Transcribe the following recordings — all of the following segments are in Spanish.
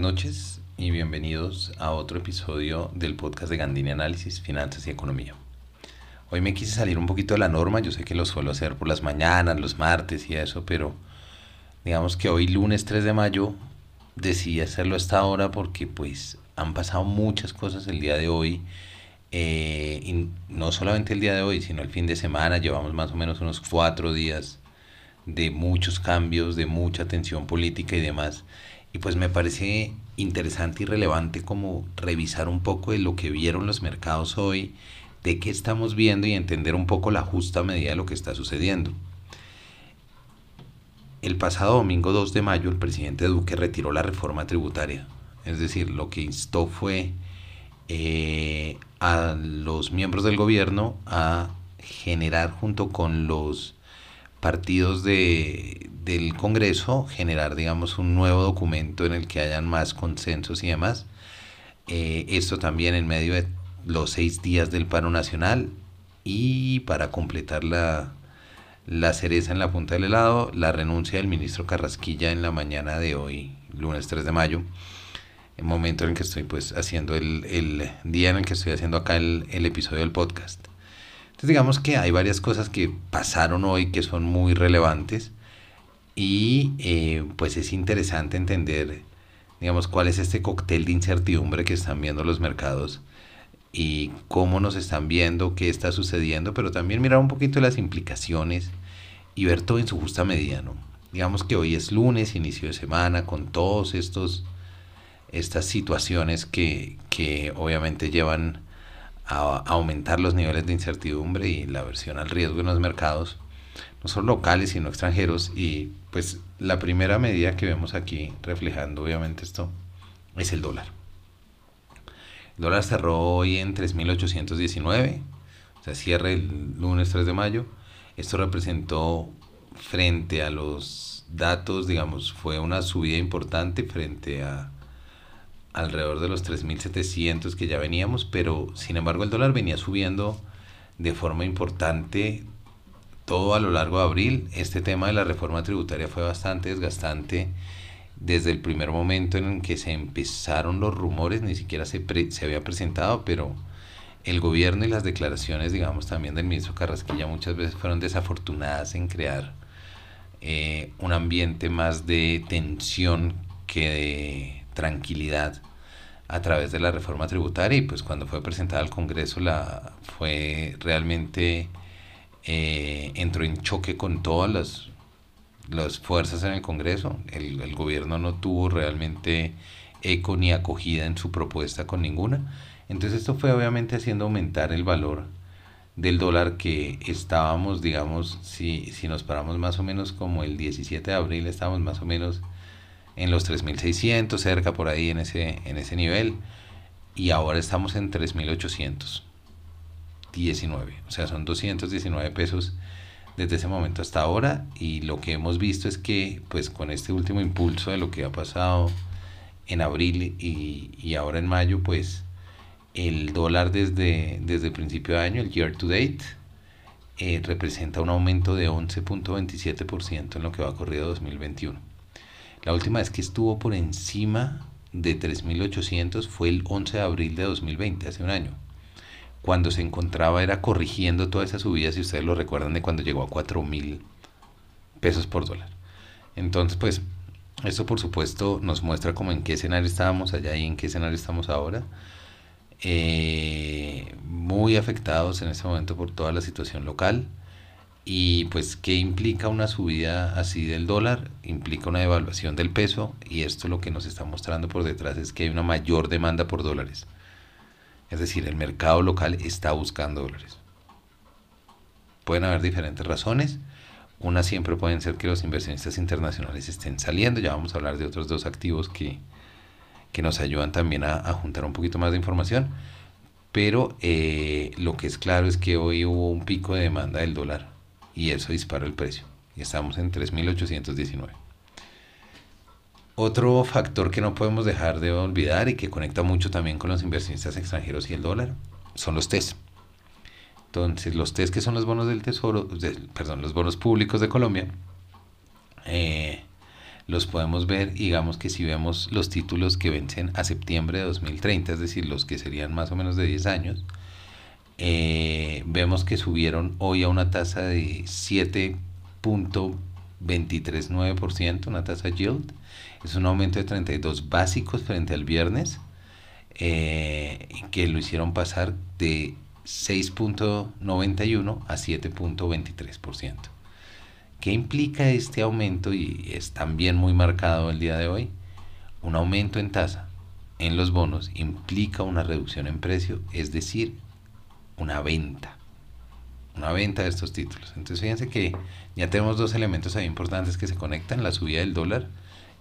noches y bienvenidos a otro episodio del podcast de Gandini Análisis, Finanzas y Economía. Hoy me quise salir un poquito de la norma, yo sé que lo suelo hacer por las mañanas, los martes y eso, pero digamos que hoy lunes 3 de mayo decidí hacerlo a esta hora porque pues han pasado muchas cosas el día de hoy. Eh, y no solamente el día de hoy, sino el fin de semana, llevamos más o menos unos cuatro días de muchos cambios, de mucha tensión política y demás. Y pues me parece interesante y relevante como revisar un poco de lo que vieron los mercados hoy, de qué estamos viendo y entender un poco la justa medida de lo que está sucediendo. El pasado domingo 2 de mayo el presidente Duque retiró la reforma tributaria. Es decir, lo que instó fue eh, a los miembros del gobierno a generar junto con los partidos de, del Congreso, generar, digamos, un nuevo documento en el que hayan más consensos y demás. Eh, esto también en medio de los seis días del paro nacional y para completar la, la cereza en la punta del helado, la renuncia del ministro Carrasquilla en la mañana de hoy, lunes 3 de mayo, el momento en que estoy pues haciendo el, el día en el que estoy haciendo acá el, el episodio del podcast. Entonces digamos que hay varias cosas que pasaron hoy que son muy relevantes y eh, pues es interesante entender, digamos, cuál es este cóctel de incertidumbre que están viendo los mercados y cómo nos están viendo, qué está sucediendo, pero también mirar un poquito las implicaciones y ver todo en su justa medida, ¿no? Digamos que hoy es lunes, inicio de semana, con todos estos estas situaciones que, que obviamente llevan a, aumentar los niveles de incertidumbre y la aversión al riesgo en los mercados, no solo locales, sino extranjeros. Y pues la primera medida que vemos aquí reflejando obviamente esto es el dólar. El dólar cerró hoy en 3.819, o sea, cierre el lunes 3 de mayo. Esto representó frente a los datos, digamos, fue una subida importante frente a alrededor de los 3.700 que ya veníamos, pero sin embargo el dólar venía subiendo de forma importante todo a lo largo de abril. Este tema de la reforma tributaria fue bastante desgastante desde el primer momento en que se empezaron los rumores, ni siquiera se, se había presentado, pero el gobierno y las declaraciones, digamos, también del ministro Carrasquilla muchas veces fueron desafortunadas en crear eh, un ambiente más de tensión que de tranquilidad a través de la reforma tributaria y pues cuando fue presentada al Congreso la fue realmente eh, entró en choque con todas las, las fuerzas en el Congreso. El, el, gobierno no tuvo realmente eco ni acogida en su propuesta con ninguna. Entonces esto fue obviamente haciendo aumentar el valor del dólar que estábamos, digamos, si, si nos paramos más o menos como el 17 de abril, estábamos más o menos en los 3.600, cerca por ahí en ese, en ese nivel. Y ahora estamos en 3.819. O sea, son 219 pesos desde ese momento hasta ahora. Y lo que hemos visto es que, pues con este último impulso de lo que ha pasado en abril y, y ahora en mayo, pues el dólar desde, desde el principio de año, el year to date, eh, representa un aumento de 11.27% en lo que va corrido 2021. La última vez que estuvo por encima de 3.800 fue el 11 de abril de 2020, hace un año. Cuando se encontraba era corrigiendo toda esa subida, si ustedes lo recuerdan, de cuando llegó a 4.000 pesos por dólar. Entonces, pues, eso por supuesto nos muestra como en qué escenario estábamos allá y en qué escenario estamos ahora. Eh, muy afectados en este momento por toda la situación local. Y pues, ¿qué implica una subida así del dólar? Implica una devaluación del peso y esto lo que nos está mostrando por detrás es que hay una mayor demanda por dólares. Es decir, el mercado local está buscando dólares. Pueden haber diferentes razones. Una siempre pueden ser que los inversionistas internacionales estén saliendo. Ya vamos a hablar de otros dos activos que, que nos ayudan también a, juntar un poquito más de información. Pero eh, lo que es claro es que hoy hubo un pico de demanda del dólar y eso dispara el precio. Y estamos en 3.819. Otro factor que no podemos dejar de olvidar y que conecta mucho también con los inversionistas extranjeros y el dólar son los TES. Entonces, los TES que son los bonos del tesoro, perdón, los bonos públicos de Colombia, eh, los podemos ver, digamos que si vemos los títulos que vencen a septiembre de 2030, es decir, los que serían más o menos de 10 años, eh, vemos que subieron hoy a una tasa de 7.239%, una tasa yield, es un aumento de 32 básicos frente al viernes, eh, que lo hicieron pasar de 6.91 a 7.23%. ¿Qué implica este aumento? Y es también muy marcado el día de hoy. Un aumento en tasa en los bonos implica una reducción en precio, es decir, una venta. Una venta de estos títulos. Entonces fíjense que ya tenemos dos elementos ahí importantes que se conectan, la subida del dólar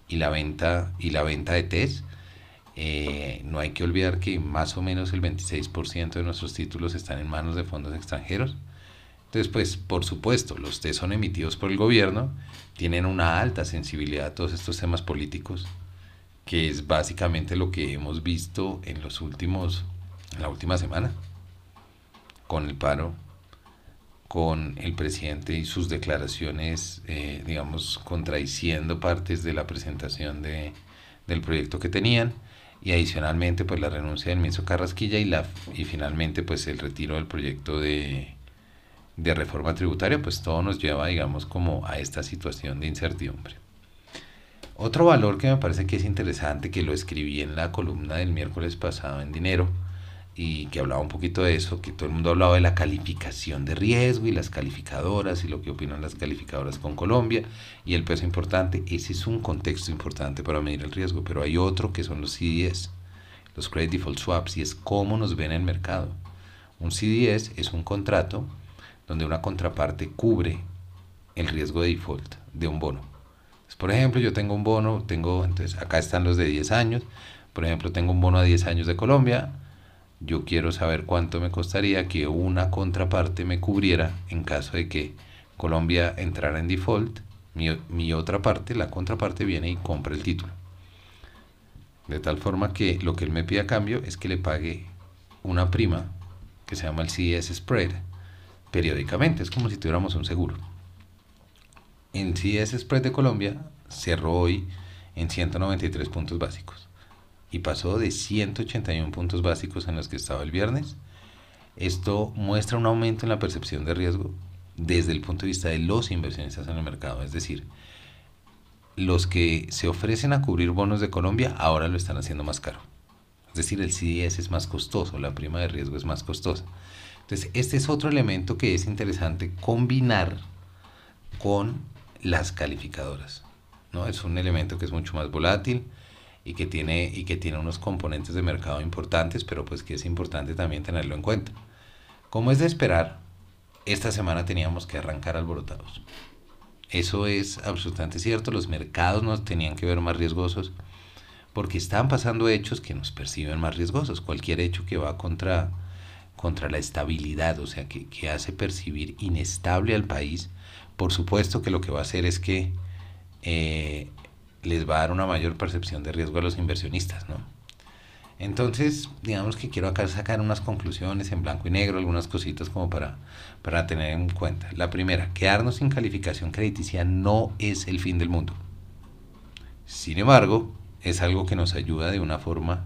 y la venta, y la venta de TES. Eh, no hay que olvidar que más o menos el 26% de nuestros títulos están en manos de fondos extranjeros. Entonces, pues, por supuesto, los TES son emitidos por el gobierno, tienen una alta sensibilidad a todos estos temas políticos, que es básicamente lo que hemos visto en los últimos, en la última semana, con el paro, con el presidente y sus declaraciones, eh, digamos, contradiciendo partes de la presentación de, del proyecto que tenían y adicionalmente pues la renuncia del ministro Carrasquilla y, la, y finalmente pues el retiro del proyecto de, de reforma tributaria, pues todo nos lleva digamos como a esta situación de incertidumbre. Otro valor que me parece que es interesante, que lo escribí en la columna del miércoles pasado en Dinero, y que hablaba un poquito de eso, que todo el mundo hablaba de la calificación de riesgo y las calificadoras y lo que opinan las calificadoras con Colombia y el peso importante. Ese es un contexto importante para medir el riesgo, pero hay otro que son los CDS, los Credit Default Swaps, y es cómo nos ven en el mercado. Un CDS es un contrato donde una contraparte cubre el riesgo de default de un bono. por ejemplo, yo tengo un bono, tengo, entonces acá están los de 10 años, por ejemplo, tengo un bono de 10 años de Colombia, yo quiero saber cuánto me costaría que una contraparte me cubriera en caso de que Colombia entrara en default, mi, otra parte, la contraparte viene y compra el título. De tal forma que lo que él me pide a cambio es que le pague una prima que se llama el CS Spread periódicamente, es como si tuviéramos un seguro. En CS Spread de Colombia cerró hoy en 193 puntos básicos y pasó de 181 puntos básicos en los que estaba el viernes. Esto muestra un aumento en la percepción de riesgo desde el punto de vista de los inversionistas en el mercado, es decir, los que se ofrecen a cubrir bonos de Colombia ahora lo están haciendo más caro. Es decir, el CDS es más costoso, la prima de riesgo es más costosa. Entonces, este es otro elemento que es interesante combinar con las calificadoras. ¿no? Es un elemento que es mucho más volátil, y que tiene, y que tiene unos componentes de mercado importantes, pero pues que es importante también tenerlo en cuenta. Como es de esperar, esta semana teníamos que arrancar alborotados. Eso es absolutamente cierto, los mercados nos tenían que ver más riesgosos porque están pasando hechos que nos perciben más riesgosos. Cualquier hecho que va contra, contra la estabilidad, o sea, que, que hace percibir inestable al país, por supuesto que lo que va a hacer es que eh, les va a dar una mayor percepción de riesgo a los inversionistas, ¿no? Entonces, digamos que quiero acá sacar unas conclusiones en blanco y negro, algunas cositas como para, para tener en cuenta. La primera, quedarnos sin calificación crediticia no es el fin del mundo. Sin embargo, es algo que nos ayuda de una forma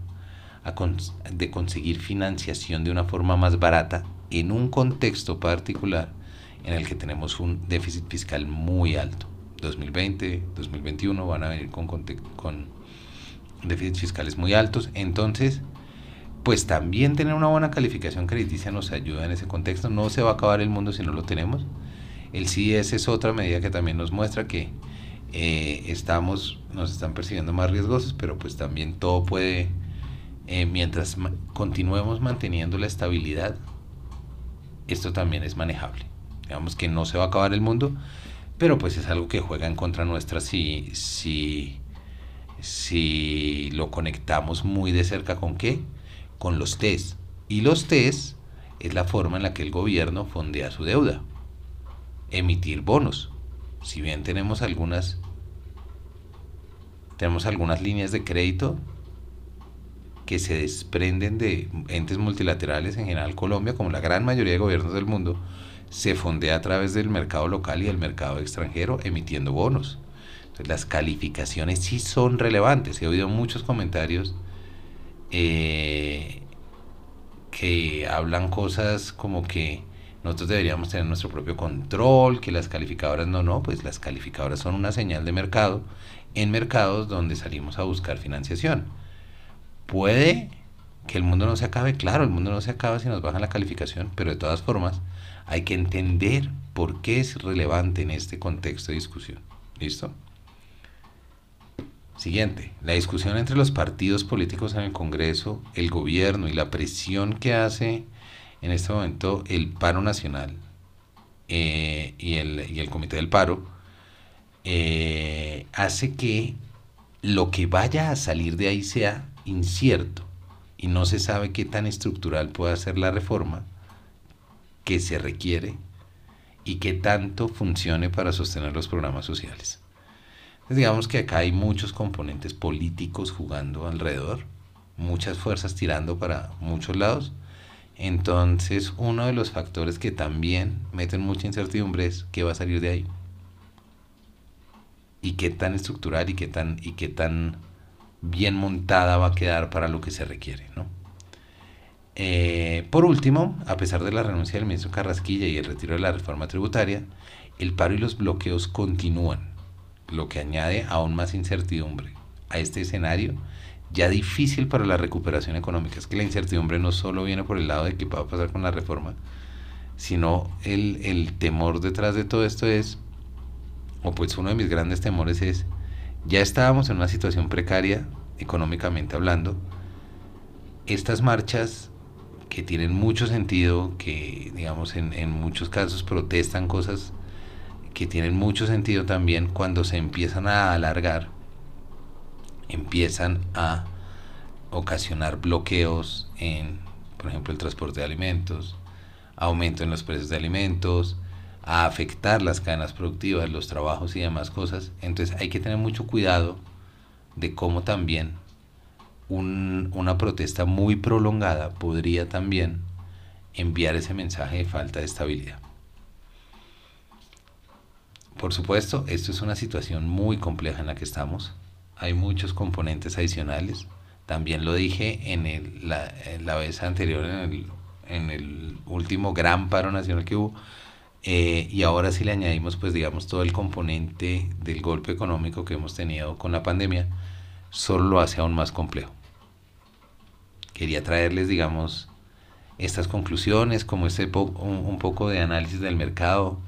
de conseguir financiación de una forma más barata en un contexto particular en el que tenemos un déficit fiscal muy alto. 2020, 2021 van a venir con, con déficits fiscales muy altos. Entonces, pues también tener una buena calificación crediticia nos ayuda en ese contexto. No se va a acabar el mundo si no lo tenemos. El CIS es otra medida que también nos muestra que eh, estamos, nos están percibiendo más riesgosos, pero pues también todo puede, eh, mientras continuemos manteniendo la estabilidad, esto también es manejable. Digamos que no se va a acabar el mundo, pero pues es algo que juega en contra nuestra si, si, si lo conectamos muy de cerca con qué? Con los test. Y los test es la forma en la que el gobierno fondea su deuda. Emitir bonos. Si bien tenemos algunas tenemos algunas líneas de crédito que se desprenden de entes multilaterales, en general Colombia, como la gran mayoría de gobiernos del mundo, se fondea a través del mercado local y del mercado extranjero emitiendo bonos. las calificaciones sí son relevantes. He oído muchos comentarios eh, que hablan cosas como que nosotros deberíamos tener nuestro propio control, que las calificadoras no, no, pues las calificadoras son una señal de mercado en mercados donde salimos a buscar financiación. Puede que el mundo no se acabe, claro, el mundo no se acaba si nos bajan la calificación, pero de todas formas hay que entender por qué es relevante en este contexto de discusión. ¿Listo? Siguiente, la discusión entre los partidos políticos en el Congreso, el gobierno y la presión que hace en este momento el paro nacional eh, y, el, comité del paro eh, hace que lo que vaya a salir de ahí sea incierto y no se sabe qué tan estructural puede ser la reforma que se requiere y qué tanto funcione para sostener los programas sociales digamos que acá hay muchos componentes políticos jugando alrededor, muchas fuerzas tirando para muchos lados. Entonces, uno de los factores que también meten mucha incertidumbre es qué va a salir de ahí. Y qué tan estructural y qué tan, y qué tan bien montada va a quedar para lo que se requiere. ¿no? Eh, por último, a pesar de la renuncia del ministro Carrasquilla y el retiro de la reforma tributaria, el paro y los bloqueos continúan lo que añade aún más incertidumbre a este escenario ya difícil para la recuperación económica. Es que la incertidumbre no solo viene por el lado de qué va a pasar con la reforma, sino el, el temor detrás de todo esto es, o pues uno de mis grandes temores es, ya estábamos en una situación precaria económicamente hablando, estas marchas que tienen mucho sentido, que digamos en, en muchos casos protestan cosas que tienen mucho sentido también cuando se empiezan a alargar, empiezan a ocasionar bloqueos en, por ejemplo, el transporte de alimentos, aumento en los precios de alimentos, a afectar las cadenas productivas, los trabajos y demás cosas. Entonces hay que tener mucho cuidado de cómo también una protesta muy prolongada podría también enviar ese mensaje de falta de estabilidad. Por supuesto, esto es una situación muy compleja en la que estamos. Hay muchos componentes adicionales. También lo dije en, el, la, vez anterior, en el, en el, último gran paro nacional que hubo. Eh, y ahora si le añadimos, pues digamos, todo el componente del golpe económico que hemos tenido con la pandemia, solo lo hace aún más complejo. Quería traerles, digamos, estas conclusiones, como este un poco de análisis del mercado,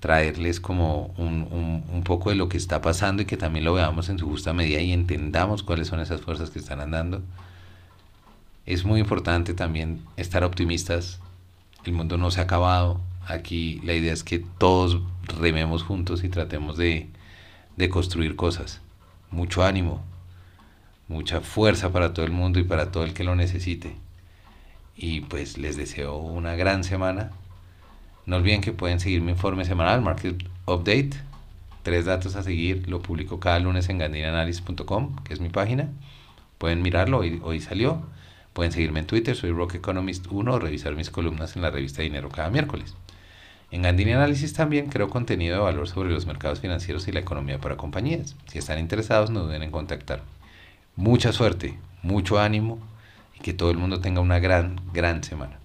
traerles como un, poco de lo que está pasando y que también lo veamos en su justa medida y entendamos cuáles son esas fuerzas que están andando. Es muy importante también estar optimistas. El mundo no se ha acabado. Aquí la idea es que todos rememos juntos y tratemos de, de construir cosas. Mucho ánimo, mucha fuerza para todo el mundo y para todo el que lo necesite. Y pues les deseo una gran semana no olviden que pueden seguir mi informe semanal, Market Update. Tres datos a seguir, lo publico cada lunes en gandinanalysis.com, que es mi página. Pueden mirarlo, hoy, hoy salió. Pueden seguirme en Twitter, soy Rock Economist 1, o revisar mis columnas en la revista Dinero cada miércoles. En Gandini Análisis también creo contenido de valor sobre los mercados financieros y la economía para compañías. Si están interesados, no duden en contactar. Mucha suerte, mucho ánimo y que todo el mundo tenga una gran, gran semana.